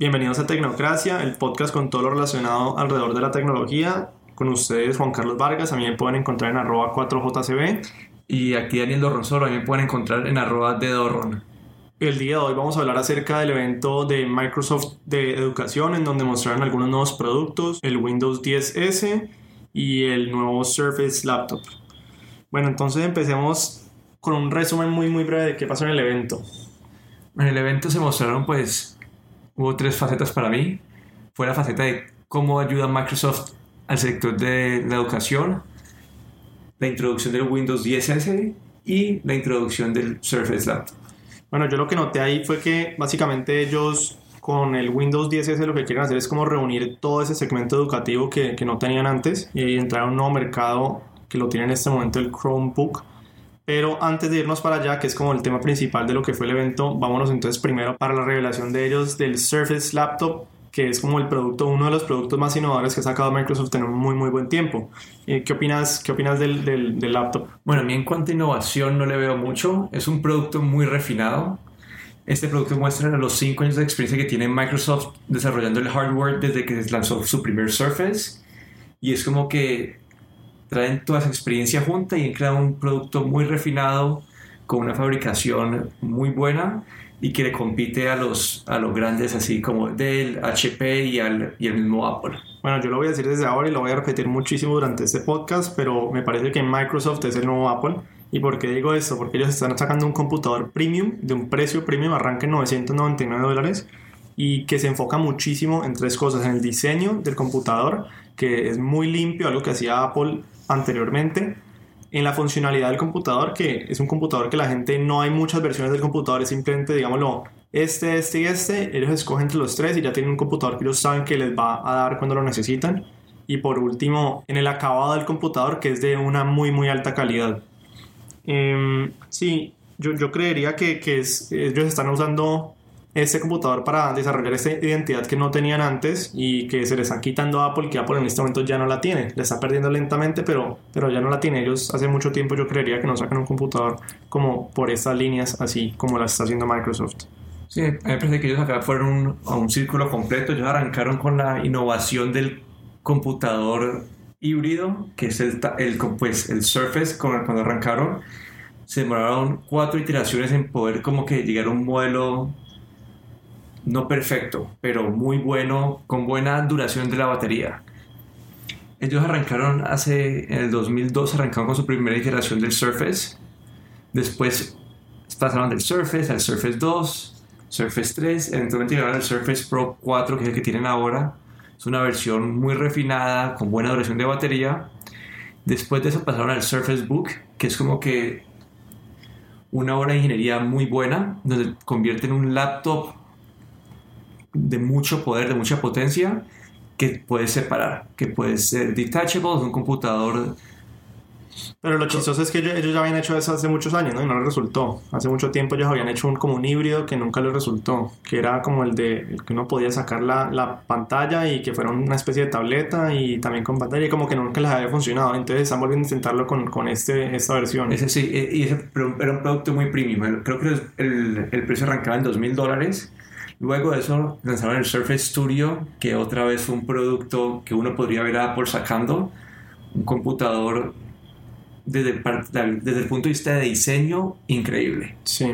Bienvenidos a Tecnocracia, el podcast con todo lo relacionado alrededor de la tecnología. Con ustedes Juan Carlos Vargas, a mí me pueden encontrar en arroba 4jcb. Y aquí Daniel Dorronsoro, a mí me pueden encontrar en arroba de Dorron. El día de hoy vamos a hablar acerca del evento de Microsoft de educación en donde mostraron algunos nuevos productos, el Windows 10S y el nuevo Surface Laptop. Bueno, entonces empecemos con un resumen muy muy breve de qué pasó en el evento. En el evento se mostraron pues, hubo tres facetas para mí. Fue la faceta de cómo ayuda Microsoft al sector de la educación, la introducción del Windows 10S y la introducción del Surface Laptop. Bueno, yo lo que noté ahí fue que básicamente ellos con el Windows 10S lo que quieren hacer es como reunir todo ese segmento educativo que, que no tenían antes y entrar a un nuevo mercado que lo tiene en este momento el Chromebook. Pero antes de irnos para allá, que es como el tema principal de lo que fue el evento, vámonos entonces primero para la revelación de ellos del Surface Laptop, que es como el producto, uno de los productos más innovadores que ha sacado Microsoft en un muy muy buen tiempo. Eh, ¿Qué opinas, qué opinas del, del, del, laptop? Bueno, a mí en cuanto a innovación no le veo mucho, es un producto muy refinado. Este producto muestra los 5 años de experiencia que tiene Microsoft desarrollando el hardware desde que lanzó su primer Surface. Y es como que traen toda esa experiencia junta y han creado un producto muy refinado con una fabricación muy buena y que le compite a los, a los grandes así como Dell, HP y, al, y el mismo Apple. Bueno, yo lo voy a decir desde ahora y lo voy a repetir muchísimo durante este podcast, pero me parece que Microsoft es el nuevo Apple. ¿Y por qué digo esto? Porque ellos están sacando un computador premium de un precio premium, arranque en 999 dólares y que se enfoca muchísimo en tres cosas, en el diseño del computador, que es muy limpio, algo que hacía Apple anteriormente, en la funcionalidad del computador, que es un computador que la gente no hay muchas versiones del computador, es simplemente, digámoslo, este, este y este, ellos escogen entre los tres y ya tienen un computador que ellos saben que les va a dar cuando lo necesitan. Y por último, en el acabado del computador, que es de una muy, muy alta calidad. Eh, sí, yo, yo creería que, que ellos están usando este computador para desarrollar esta identidad que no tenían antes y que se les está quitando a Apple, que Apple en este momento ya no la tiene. Le está perdiendo lentamente, pero, pero ya no la tiene. Ellos hace mucho tiempo yo creería que no sacan un computador como por estas líneas, así como las está haciendo Microsoft. Sí, a mí me parece que ellos acá fueron un, a un círculo completo. Ellos arrancaron con la innovación del computador híbrido, que es el, el, pues, el Surface, cuando arrancaron. Se demoraron cuatro iteraciones en poder como que llegar a un modelo no perfecto, pero muy bueno, con buena duración de la batería. Ellos arrancaron hace, en el 2002, arrancaron con su primera iteración del Surface. Después pasaron del Surface al Surface 2, Surface 3, eventualmente llegaron al Surface Pro 4, que es el que tienen ahora. Es una versión muy refinada, con buena duración de batería. Después de eso pasaron al Surface Book, que es como que una obra de ingeniería muy buena, donde convierten un laptop de mucho poder, de mucha potencia, que puedes separar, que puede ser detachable, es un computador. Pero lo chistoso es que ellos, ya habían hecho eso hace muchos años, ¿no? Y no les resultó. Hace mucho tiempo ellos habían hecho un, como un híbrido que nunca les resultó, que era como el de el que uno podía sacar la, la, pantalla y que fuera una especie de tableta y también con pantalla y como que nunca les había funcionado. Entonces están volviendo a intentarlo con, con este, esta versión. Ese sí, e, y ese era un producto muy premium. Creo que el, el precio arrancaba en 2 mil dólares Luego de eso lanzaron el Surface Studio, que otra vez fue un producto que uno podría ver a Apple sacando, un computador desde el, desde el punto de vista de diseño increíble. Sí.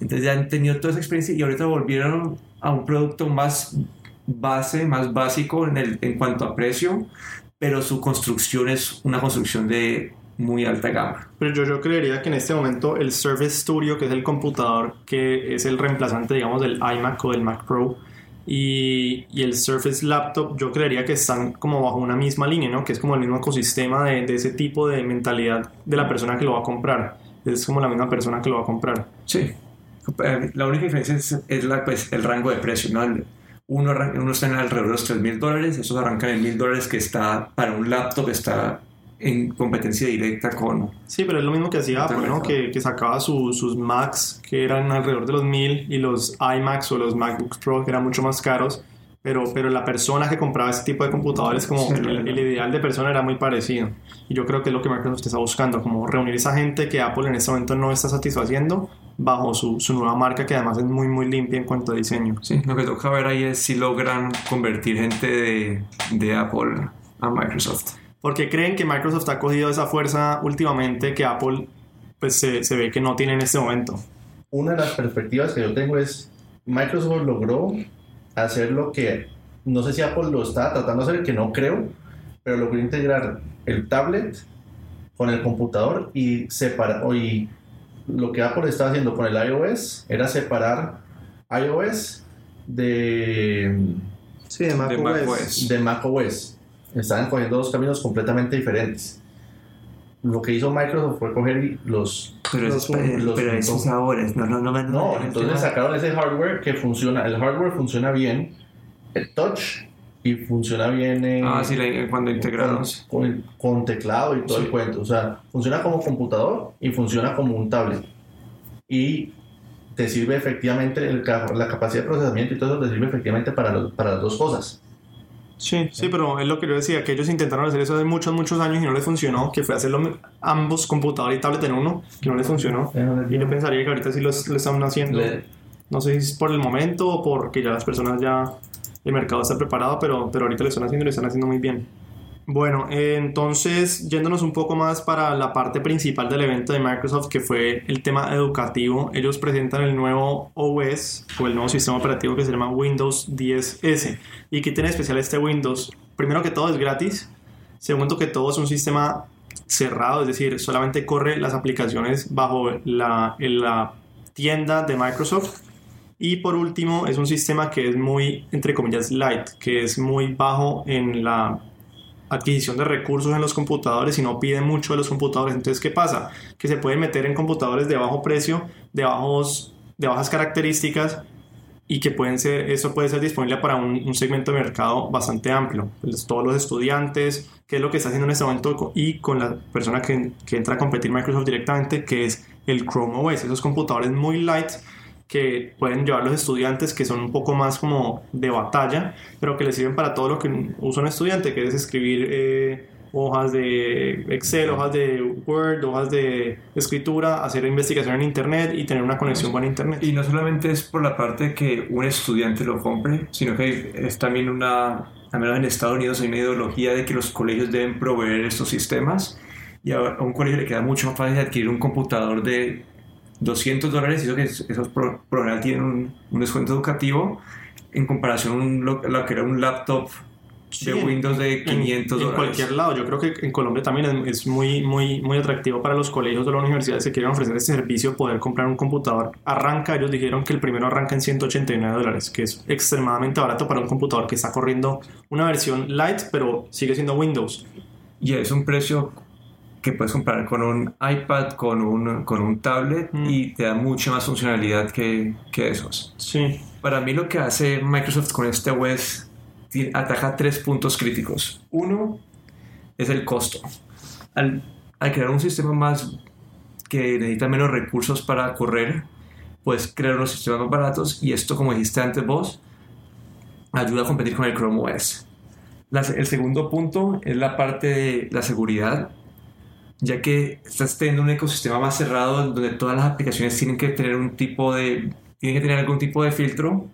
Entonces ya han tenido toda esa experiencia y ahorita volvieron a un producto más base, más básico en, el, en cuanto a precio, pero su construcción es una construcción de muy alta gama. Pero yo, yo creería que en este momento el Surface Studio, que es el computador que es el reemplazante, digamos, del iMac o del Mac Pro, y, y, el Surface Laptop, yo creería que están como bajo una misma línea, ¿no? Que es como el mismo ecosistema de, de ese tipo de mentalidad de la persona que lo va a comprar. Es como la misma persona que lo va a comprar. Sí. Eh, la única diferencia es, es la, pues, el rango de precio, ¿no? Uno, uno está en alrededor de los 3 mil dólares, esos arrancan en mil dólares que está para un laptop, está en competencia directa con... Sí, pero es lo mismo que hacía Apple, ¿no? Que, que sacaba sus Macs que eran alrededor de los 1000 y los iMacs o los MacBooks Pro que eran mucho más caros. Pero, pero la persona que compraba ese tipo de computadores, como el, el, ideal de persona era muy parecido. Y yo creo que es lo que Microsoft está buscando, como reunir esa gente que Apple en este momento no está satisfaciendo bajo su, su nueva marca que además es muy muy limpia en cuanto a diseño. Sí, lo que toca ver ahí es si logran convertir gente de, de Apple a Microsoft. Porque creen que Microsoft ha cogido esa fuerza últimamente que Apple pues se, se ve que no tiene en este momento. Una de las perspectivas que yo tengo es, Microsoft logró hacer lo que, no sé si Apple lo está tratando de hacer, que no creo, pero logró integrar el tablet con el computador y separar, y lo que Apple estaba haciendo con el iOS era separar iOS de, Sí, de De macOS. de macOS. Estaban cogiendo dos caminos completamente diferentes. Lo que hizo Microsoft fue coger los... Pero, Los- pero, los- pero eso es ahora, no, no, no, No, el entonces sacaron ese hardware que funciona. El hardware funciona bien, el touch, y funciona bien eh, Ah, sí, cuando integraron. con, con- teclado y todo Sí. el cuento. O sea, funciona como computador y funciona como un tablet. Y te sirve efectivamente, el la capacidad de procesamiento y todo eso te sirve efectivamente para, los- para las dos cosas. Sí, sí, pero es lo que yo decía, que ellos intentaron hacer eso hace muchos, muchos años y no les funcionó, que fue hacerlo ambos computador y tablet en uno, que no les funcionó. Y yo pensaría que ahorita sí lo, lo están haciendo. No sé si es por el momento o porque ya las personas ya, el mercado está preparado, pero, pero ahorita lo están haciendo y lo están haciendo muy bien. Bueno, eh, entonces yéndonos un poco más para la parte principal del evento de Microsoft, que fue el tema educativo, ellos presentan el nuevo OS o el nuevo sistema operativo que se llama Windows 10S. ¿Y qué tiene especial este Windows? Primero que todo es gratis, segundo que todo es un sistema cerrado, es decir, solamente corre las aplicaciones bajo la, la tienda de Microsoft. Y por último, es un sistema que es muy, entre comillas, light, que es muy bajo en la adquisición de recursos en los computadores y no pide mucho de los computadores. Entonces, ¿qué pasa? Que se puede meter en computadores de bajo precio, de, bajos, de bajas características y que pueden ser, eso puede ser disponible para un, segmento de mercado bastante amplio. Pues, todos los estudiantes, que es lo que está haciendo en este momento y con la persona que, que entra a competir Microsoft directamente, que es el Chrome OS, esos computadores muy light que pueden llevar los estudiantes que son un poco más como de batalla, pero que les sirven para todo lo que usa un estudiante, que es escribir eh, hojas de Excel, hojas de Word, hojas de escritura, hacer investigación en Internet y tener una conexión con Internet. Y no solamente es por la parte que un estudiante lo compre, sino que es también una, al menos en Estados Unidos hay una ideología de que los colegios deben proveer estos sistemas y a a un colegio le queda mucho más fácil adquirir un computador de 200 dólares y eso que es- esos por, general tienen un, un descuento educativo en comparación a un, lo, lo que era un laptop de Windows de 500 en, en cualquier lado. Yo creo que en Colombia también es, es muy, muy, muy atractivo para los colegios de la universidad que quieren ofrecer este servicio, poder comprar un computador. Arranca, ellos dijeron que el primero arranca en 189 dólares, que es extremadamente barato para un computador que está corriendo una versión light, pero sigue siendo Windows. Y es un precio que puedes comprar con un iPad, con un, con un tablet Mm. y te da mucha más funcionalidad que, que esos. Sí. Para mí lo que hace Microsoft con este OS ataca tres puntos críticos. Uno es el costo. Al, al crear un sistema más que necesita menos recursos para correr, puedes crear unos sistemas más baratos y esto, como dijiste antes vos, ayuda a competir con el Chrome OS. La- el segundo punto es la parte de la seguridad, ya que estás teniendo un ecosistema más cerrado donde todas las aplicaciones tienen que tener un tipo de tienen que tener algún tipo de filtro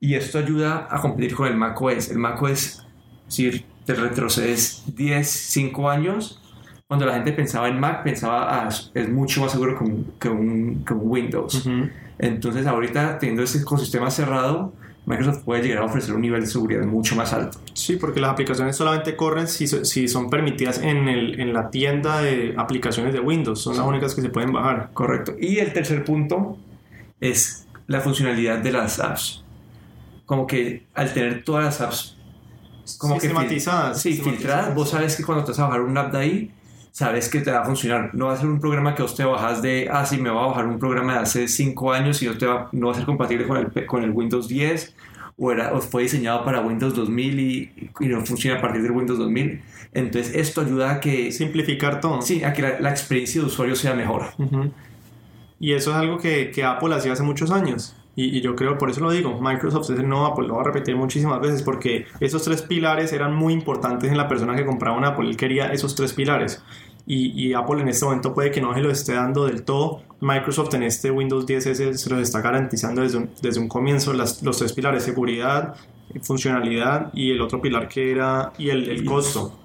y esto ayuda a competir con el macOS. El macOS, si te retrocedes 10, 5 años, cuando la gente pensaba en Mac, pensaba, ah, es mucho más seguro que un, que un, que un Windows. Ujú. Entonces, ahorita teniendo este ecosistema cerrado, Microsoft puede llegar a ofrecer un nivel de seguridad mucho más alto. Sí, porque las aplicaciones solamente corren si, si son permitidas en, el, en la tienda de aplicaciones de Windows. Son las únicas que se pueden bajar. Correcto. Y el tercer punto es la funcionalidad de las apps. Como que al tener todas las apps como que Sistematizadas. sí, sistematizadas. filtradas, vos sabes que cuando te vas a bajar una app de ahí, sabes que te va a funcionar. No va a ser un programa que vos te bajas de, ah, sí, me va a bajar un programa de hace 5 años y no, te va, no va a ser compatible con el, con el Windows 10 o, era, o fue diseñado para Windows 2000 y, y no funciona a partir del Windows 2000. Entonces esto ayuda a que, Simplificar todo. sí, a que la, la experiencia de usuario sea mejor. Ujú. Y eso es algo que, que Apple hacía hace muchos años. Y, y yo creo, por eso lo digo, Microsoft es el nuevo Apple, lo voy a repetir muchísimas veces, porque esos tres pilares eran muy importantes en la persona que compraba un Apple. Él quería esos tres pilares. Y, y, Apple en este momento puede que no se lo esté dando del todo. Microsoft en este Windows 10S se los está garantizando desde un, desde un comienzo las, los tres pilares, seguridad, funcionalidad y el otro pilar que era y el, el costo.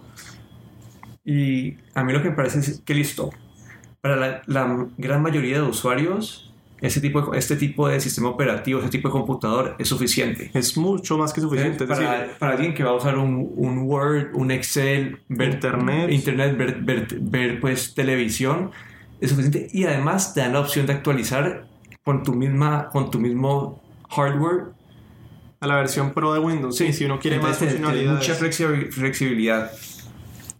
Y a mí lo que me parece es que listo, para la, la gran mayoría de usuarios ese tipo de, este tipo de sistema operativo, ese tipo de computador es suficiente. Es mucho más que suficiente. para, decir, para, alguien que va a usar un, un Word, un Excel, ver Internet, internet ver, ver, ver, pues televisión, es suficiente. Y además te dan la opción de actualizar con tu, misma, con tu mismo hardware. A la versión Pro de Windows, sí, si uno quiere Entonces, más funcionalidad. Mucha flexibilidad.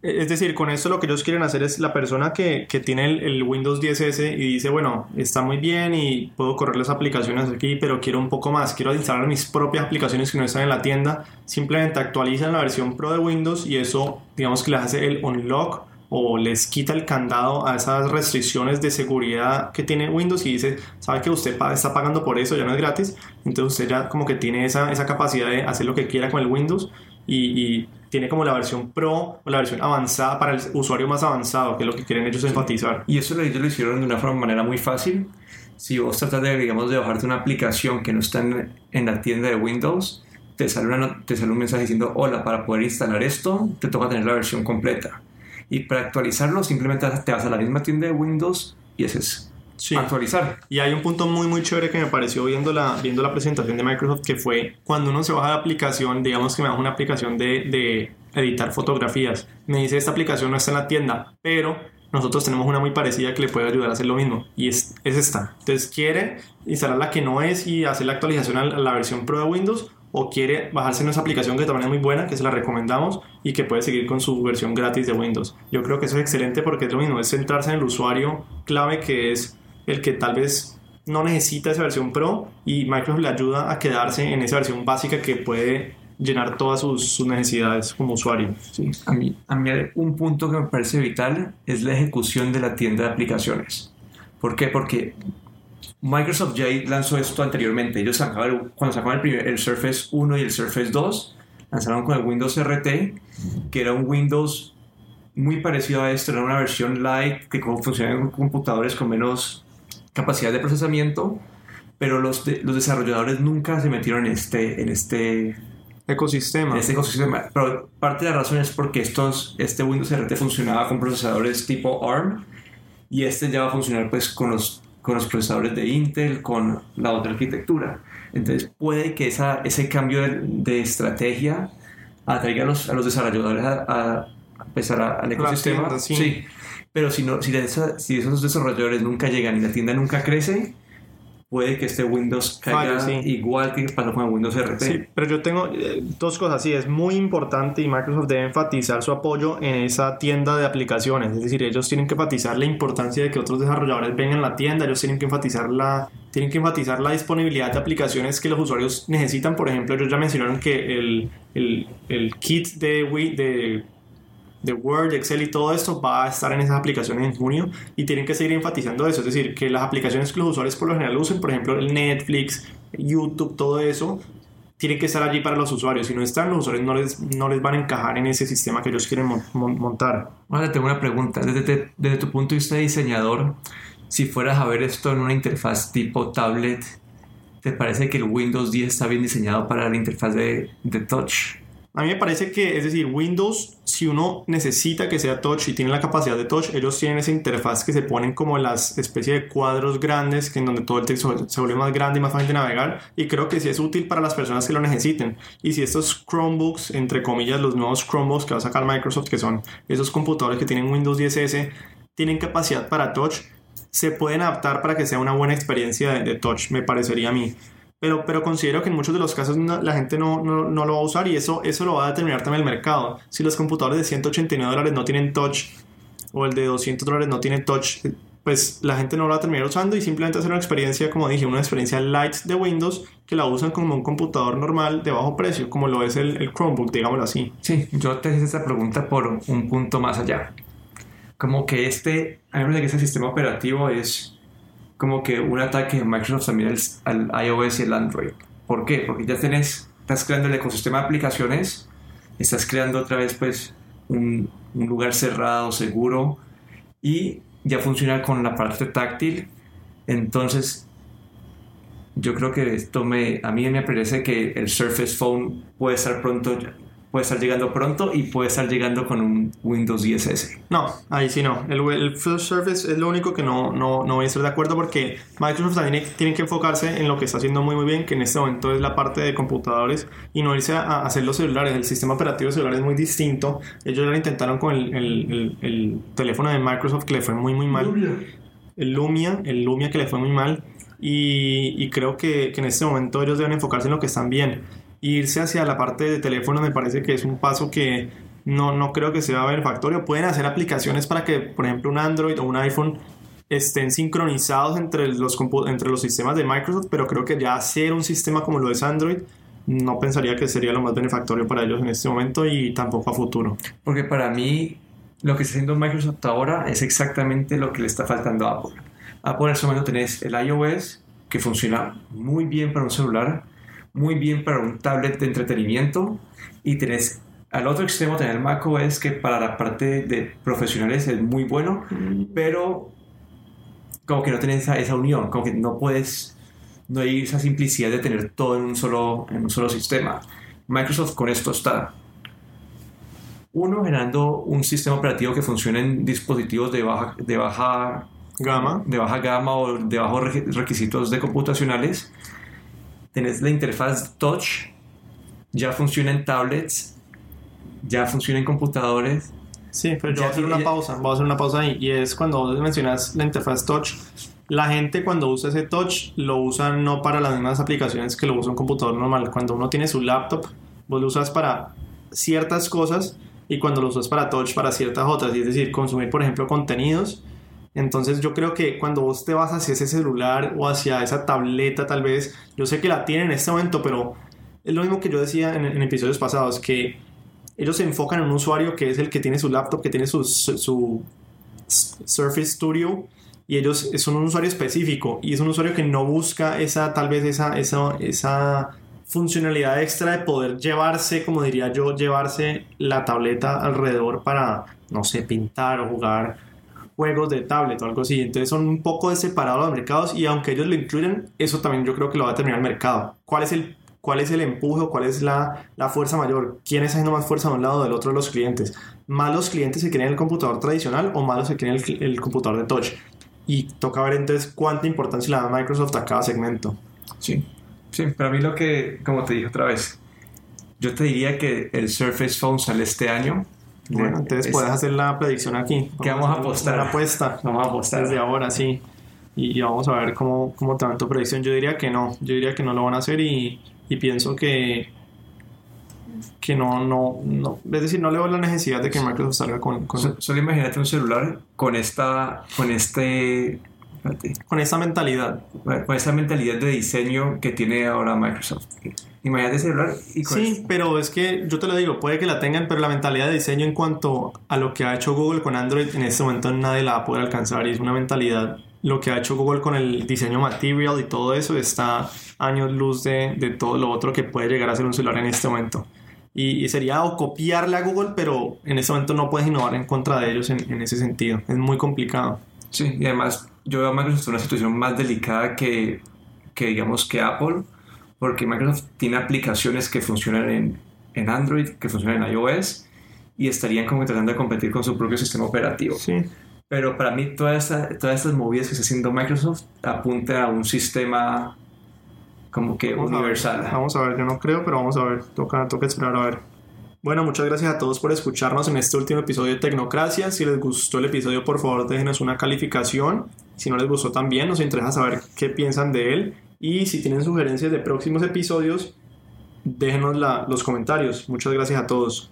Es decir, con esto lo que ellos quieren hacer es la persona que, que tiene el, Windows 10S y dice, bueno, está muy bien y puedo correr las aplicaciones aquí, pero quiero un poco más, quiero instalar mis propias aplicaciones que no están en la tienda, simplemente actualizan la versión Pro de Windows y eso, digamos que les hace el unlock o les quita el candado a esas restricciones de seguridad que tiene Windows y dice, sabe que usted está pagando por eso, ya no es gratis, entonces usted ya como que tiene esa, esa capacidad de hacer lo que quiera con el Windows y tiene como la versión Pro o la versión avanzada para el usuario más avanzado, que es lo que quieren ellos enfatizar. Y eso ellos lo hicieron de una forma, manera muy fácil. Si vos tratas de, digamos, de bajarte una aplicación que no está en, la tienda de Windows, te sale, te sale un mensaje diciendo, hola, para poder instalar esto, te toca tener la versión completa. Y para actualizarlo, simplemente te vas a la misma tienda de Windows y haces Actualizar. Y hay un punto muy muy chévere que me pareció viendo la, viendo la presentación de Microsoft que fue cuando uno se baja la aplicación, digamos que me baja una aplicación de, de editar fotografías. Me dice esta aplicación no está en la tienda, pero nosotros tenemos una muy parecida que le puede ayudar a hacer lo mismo y es, es esta. Entonces quiere instalar la que no es y hacer la actualización a la versión Pro de Windows o quiere bajarse nuestra aplicación que también es muy buena, que se la recomendamos y que puede seguir con su versión gratis de Windows. Yo creo que eso es excelente porque es lo mismo, es centrarse en el usuario clave que es el que tal vez no necesita esa versión Pro y Microsoft le ayuda a quedarse en esa versión básica que puede llenar todas sus, sus necesidades como usuario. Sí. A, mí, a mí un punto que me parece vital es la ejecución de la tienda de aplicaciones. ¿Por qué? Porque Microsoft ya lanzó esto anteriormente. Ellos sacaban, cuando sacaban el, primer, el Surface 1 y el Surface 2, lanzaron con el Windows RT, que era un Windows muy parecido a esto, era una versión light que funcionaba en computadores con menos capacidad de procesamiento, pero los, de, los desarrolladores nunca se metieron en este, en este ecosistema. En este ecosistema. Pero parte de la razón es porque estos, este Windows RT funcionaba con procesadores tipo ARM y este ya va a funcionar pues con los, con los procesadores de Intel, con la otra arquitectura. Entonces puede que esa, ese cambio de, de estrategia atraiga a los, a los desarrolladores a, a, a al ecosistema. Tienda, sí. sí. Pero si, no, si, de esa, si esos desarrolladores nunca llegan y la tienda nunca crece, puede que este Windows caiga sí. igual que pasó con Windows RT. Sí, pero yo tengo eh, dos cosas. Sí, es muy importante y Microsoft debe enfatizar su apoyo en esa tienda de aplicaciones. Es decir, ellos tienen que enfatizar la importancia de que otros desarrolladores vengan a la tienda. Ellos tienen que enfatizar la, tienen que enfatizar la disponibilidad de aplicaciones que los usuarios necesitan. Por ejemplo, ellos ya mencionaron que el, el, el kit de, Wii, de de Word, Excel y todo esto va a estar en esas aplicaciones en junio y tienen que seguir enfatizando eso, es decir, que las aplicaciones que los usuarios por lo general usen, por ejemplo el Netflix, YouTube, todo eso, tienen que estar allí para los usuarios. Si no están, los usuarios no les, no les van a encajar en ese sistema que ellos quieren mon montar. Ahora tengo una pregunta, desde, desde tu punto de vista de diseñador, si fueras a ver esto en una interfaz tipo tablet, ¿te parece que el Windows 10 está bien diseñado para la interfaz de, de touch? A mí me parece que, es decir, Windows, si uno necesita que sea touch y tiene la capacidad de touch, ellos tienen esa interfaz que se ponen como las especies de cuadros grandes, que en donde todo el texto se vuelve más grande y más fácil de navegar. Y creo que sí es útil para las personas que lo necesiten. Y si estos Chromebooks, entre comillas, los nuevos Chromebooks que va a sacar Microsoft, que son esos computadores que tienen Windows 10S, tienen capacidad para touch, se pueden adaptar para que sea una buena experiencia de touch, me parecería a mí. Pero, pero, considero que en muchos de los casos la gente no, no, no, lo va a usar y eso, eso lo va a determinar también el mercado. Si los computadores de 189 dólares no tienen touch o el de 200 dólares no tiene touch, pues la gente no lo va a terminar usando y simplemente hacer una experiencia, como dije, una experiencia light de Windows que la usan como un computador normal de bajo precio, como lo es el, el Chromebook, digámoslo así. Sí, yo te hice esta pregunta por un punto más allá. Como que este, a mí me parece que este sistema operativo es como que un ataque de Microsoft también al, iOS y el Android. ¿Por qué? Porque ya tenés, estás creando el ecosistema de aplicaciones, estás creando otra vez pues un, un lugar cerrado, seguro, y ya funciona con la parte táctil. Entonces, yo creo que esto me, a mí me parece que el Surface Phone puede estar pronto, puede estar llegando pronto y puede estar llegando con un Windows 10S. No, ahí sí no. El, el Full Surface es lo único que no, no, no voy a estar de acuerdo porque Microsoft también tiene que enfocarse en lo que está haciendo muy muy bien, que en este momento es la parte de computadores y no irse a, a hacer los celulares. El sistema operativo celular es muy distinto. Ellos ya lo intentaron con el, el, el, el teléfono de Microsoft que le fue muy muy mal. Lumia. El Lumia, el Lumia que le fue muy mal. Y, y creo que, que en este momento ellos deben enfocarse en lo que están bien irse hacia la parte de teléfono me parece que es un paso que no, no creo que sea benefactorio. Pueden hacer aplicaciones para que, por ejemplo, un Android o un iPhone estén sincronizados entre los, entre los sistemas de Microsoft, pero creo que ya hacer un sistema como lo es Android no pensaría que sería lo más benefactorio para ellos en este momento y tampoco a futuro. Porque para mí lo que está haciendo Microsoft ahora es exactamente lo que le está faltando a Apple. Apple en este momento tenés el iOS que funciona muy bien para un celular, muy bien para un tablet de entretenimiento y tenés al otro extremo tener macOS que para la parte de profesionales es muy bueno, pero como que no tenés esa, esa unión, como que no puedes, no hay esa simplicidad de tener todo en un solo, en un solo sistema. Microsoft con esto está. Uno, generando un sistema operativo que funcione en dispositivos de baja, de baja gama, de baja gama o de bajos requisitos de computacionales tenés la interfaz touch, ya funciona en tablets, ya funciona en computadores. Sí, pero yo voy a hacer una pausa, voy a hacer una pausa ahí, y es cuando vos mencionas la interfaz touch, la gente cuando usa ese touch lo usa no para las mismas aplicaciones que lo usa un computador normal. Cuando uno tiene su laptop, vos lo usas para ciertas cosas y cuando lo usas para touch para ciertas otras, es decir, consumir por ejemplo contenidos. Entonces yo creo que cuando vos te vas hacia ese celular o hacia esa tableta tal vez, yo sé que la tienen en este momento, pero es lo mismo que yo decía en, episodios pasados, que ellos se enfocan en un usuario que es el que tiene su laptop, que tiene su, su Surface Studio y ellos son un usuario específico y es un usuario que no busca esa tal vez esa, esa, esa funcionalidad extra de poder llevarse, como diría yo, llevarse la tableta alrededor para, no sé, pintar o jugar juegos de tablet o algo así. Entonces son un poco separados los mercados y aunque ellos lo incluyen, eso también yo creo que lo va a terminar el mercado. ¿Cuál es el, cuál es el empuje o cuál es la, la fuerza mayor? ¿Quién está haciendo más fuerza de un lado o del otro de los clientes? ¿Más los clientes se quieren el computador tradicional o más los que quieren el, el computador de touch? Y toca ver entonces cuánta importancia le da Microsoft a cada segmento. Sí, sí, para mí lo que, como te dije otra vez, yo te diría que el Surface Phone sale este año. Bueno, entonces Es- puedes hacer la predicción aquí. ¿Qué vamos a apostar? Una apuesta. Vamos a apostar. Desde ahora, sí. Y, vamos a ver cómo, cómo tu predicción. Yo diría que no. Yo diría que no lo van a hacer y, y pienso que que no, no, no, es decir, no le veo la necesidad de que Microsoft salga con, con, So- Solo imagínate un celular con esta, con este, con esa mentalidad. con esta mentalidad de diseño que tiene ahora Microsoft. Imagínate celular y con Sí, pero es que yo te lo digo, puede que la tengan, pero la mentalidad de diseño en cuanto a lo que ha hecho Google con Android en este momento nadie la va a poder alcanzar y es una mentalidad. Lo que ha hecho Google con el diseño material y todo eso está años luz de, de todo lo otro que puede llegar a ser un celular en este momento. Y, y sería o copiarle a Google, pero en este momento no puedes innovar en contra de ellos en, en ese sentido. Es muy complicado. Sí, y además yo veo a Microsoft en una situación más delicada que, que digamos que Apple, porque Microsoft tiene aplicaciones que funcionan en, en Android, que funcionan en iOS, y estarían como tratando de competir con su propio sistema operativo. Sí. Pero para mí toda esta- todas estas movidas que está haciendo Microsoft apuntan a un sistema como que Vamos a ver. universal. Vamos a ver, yo no creo, pero vamos a ver. Toca, toca esperar a ver. Bueno, muchas gracias a todos por escucharnos en este último episodio de Tecnocracia. Si les gustó el episodio, por favor, déjenos una calificación. Si no les gustó también, nos interesa saber qué piensan de él. Y si tienen sugerencias de próximos episodios, déjenos la- los comentarios. Muchas gracias a todos.